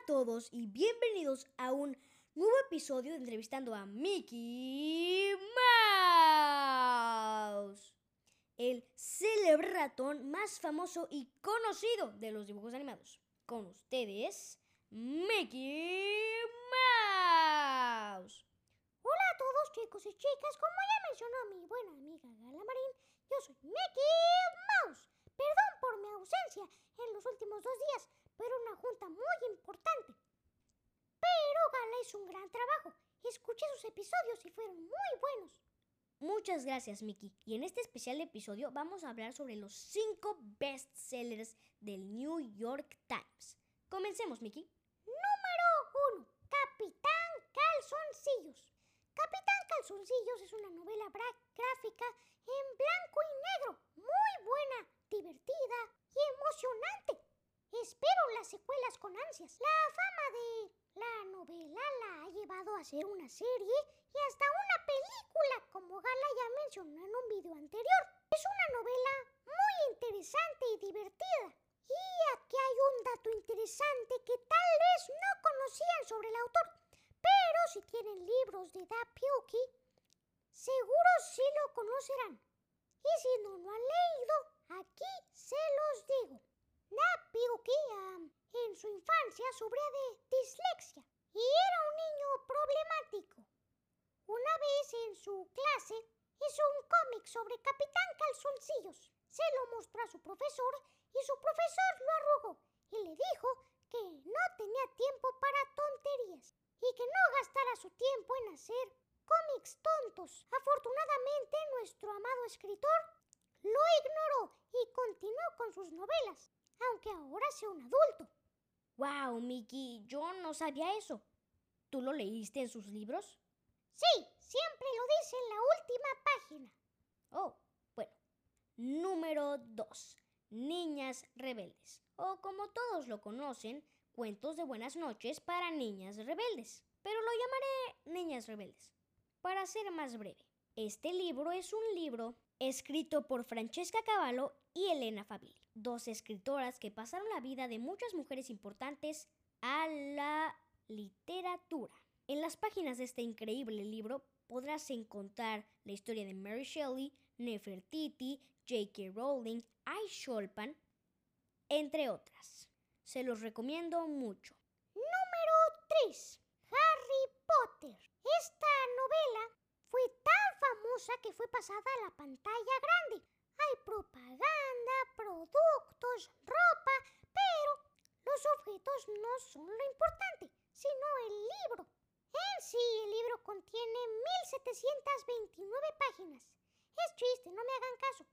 a todos y bienvenidos a un nuevo episodio de Entrevistando a Mickey Mouse, el célebre ratón más famoso y conocido de los dibujos animados. Con ustedes, Mickey Mouse. Hola a todos chicos y chicas, como ya mencionó mi buena amiga Gala Marín, yo soy Mickey Mouse. Perdón por mi ausencia en los últimos dos días, pero una junta muy importante. Pero Gala hizo un gran trabajo. Escuché sus episodios y fueron muy buenos. Muchas gracias, Mickey. Y en este especial episodio vamos a hablar sobre los 5 bestsellers del New York Times. Comencemos, Mickey. Número 1. Capitán Calzoncillos. Capitán Calzoncillos es una novela gráfica en blanco y negro, muy buena, divertida y emocionante. Espero las secuelas con ansias. La fama de la novela la ha ser una serie y hasta una película, como Gala ya mencionó en un video anterior. Es una novela muy interesante y divertida. Y aquí hay un dato interesante que tal vez no conocían sobre el autor, pero si tienen libros de Da Piuki, seguro sí lo conocerán. Y si no lo han leído, aquí se los digo. Da Piuki en su infancia sufría de dislexia y era un niño problemático. Una vez en su clase hizo un cómic sobre Capitán Calzoncillos. Se lo mostró a su profesor y su profesor lo arrugó y le dijo que no tenía tiempo para tonterías y que no gastara su tiempo en hacer cómics tontos. Afortunadamente nuestro amado escritor lo ignoró y continuó con sus novelas, aunque ahora sea un adulto. ¡Wow, Mickey! Yo no sabía eso. ¿Tú lo leíste en sus libros? Sí, siempre lo dice en la última página. Oh. Número 2. Niñas rebeldes. O como todos lo conocen, cuentos de buenas noches para niñas rebeldes. Pero lo llamaré Niñas rebeldes. Para ser más breve, este libro es un libro escrito por Francesca Cavallo y Elena Favilli, dos escritoras que pasaron la vida de muchas mujeres importantes a la literatura. En las páginas de este increíble libro podrás encontrar la historia de Mary Shelley, Nefertiti, J.K. Rowling, I. Sholpan, entre otras. Se los recomiendo mucho. Número 3. Harry Potter. Esta novela fue tan famosa que fue pasada a la pantalla grande. Hay propaganda, productos, ropa, pero los objetos no son lo importante, sino el libro. Sí, el libro contiene 1729 páginas. Es triste, no me hagan caso,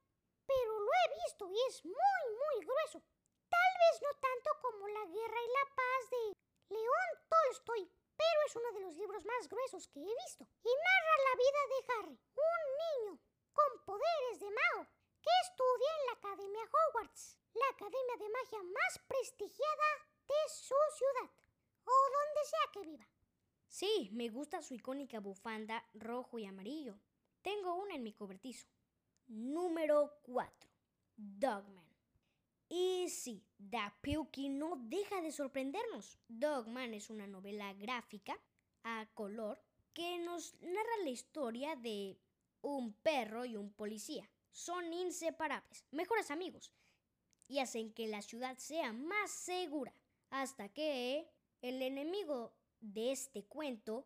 pero lo he visto y es muy, muy grueso. Tal vez no tanto como La Guerra y la Paz de León Tolstoy, pero es uno de los libros más gruesos que he visto. Y narra la vida de Harry, un niño con poderes de mago que estudia en la Academia Hogwarts, la academia de magia más prestigiada de su ciudad, o donde sea que viva. Sí, me gusta su icónica bufanda rojo y amarillo. Tengo una en mi cobertizo. Número 4. Dogman. Y sí, Da no deja de sorprendernos. Dogman es una novela gráfica a color que nos narra la historia de un perro y un policía. Son inseparables, mejores amigos, y hacen que la ciudad sea más segura. Hasta que el enemigo de este cuento,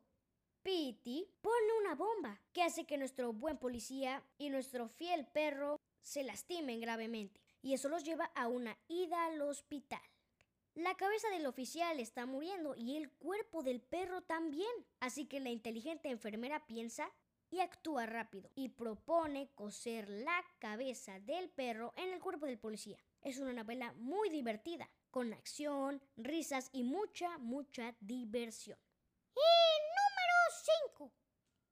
Pity, pone una bomba que hace que nuestro buen policía y nuestro fiel perro se lastimen gravemente. Y eso los lleva a una ida al hospital. La cabeza del oficial está muriendo y el cuerpo del perro también. Así que la inteligente enfermera piensa y actúa rápido y propone coser la cabeza del perro en el cuerpo del policía. Es una novela muy divertida, con acción, risas y mucha, mucha diversión. Y número 5.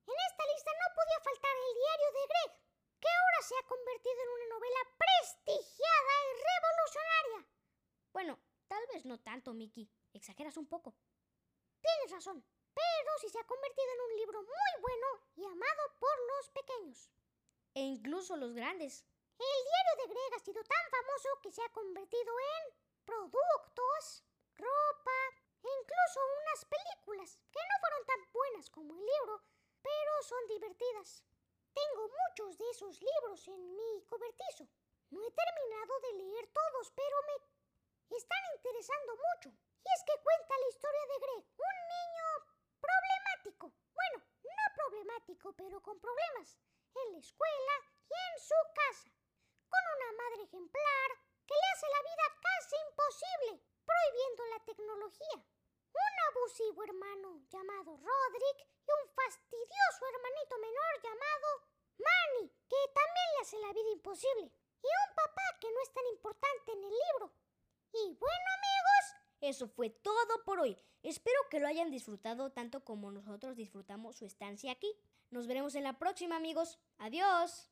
En esta lista no podía faltar el diario de Greg, que ahora se ha convertido en una novela prestigiada y revolucionaria. Bueno, tal vez no tanto, Mickey. Exageras un poco. Tienes razón, sí se ha convertido en un libro muy bueno y amado por los pequeños. E incluso los grandes. El diario de Greg ha sido tan famoso que se ha convertido en productos, ropa e unas películas que no fueron tan buenas como el libro, pero son divertidas. Tengo muchos de esos libros en mi cobertizo. No he terminado de leer todos, pero me están interesando mucho. Y es que cuenta la historia de Greg, un niño problemático. Bueno, no pero con problemas en la escuela y en su casa. Con una madre ejemplar que le hace la vida casi imposible, prohibiendo la tecnología. Un abusivo hermano llamado Roderick y un fastidioso hermanito menor llamado Manny, que también le hace la vida imposible. Y un papá que no es tan importante en el libro. Y bueno eso fue todo por hoy. Espero que lo hayan disfrutado tanto como nosotros disfrutamos su estancia aquí. Nos veremos en la próxima amigos. Adiós.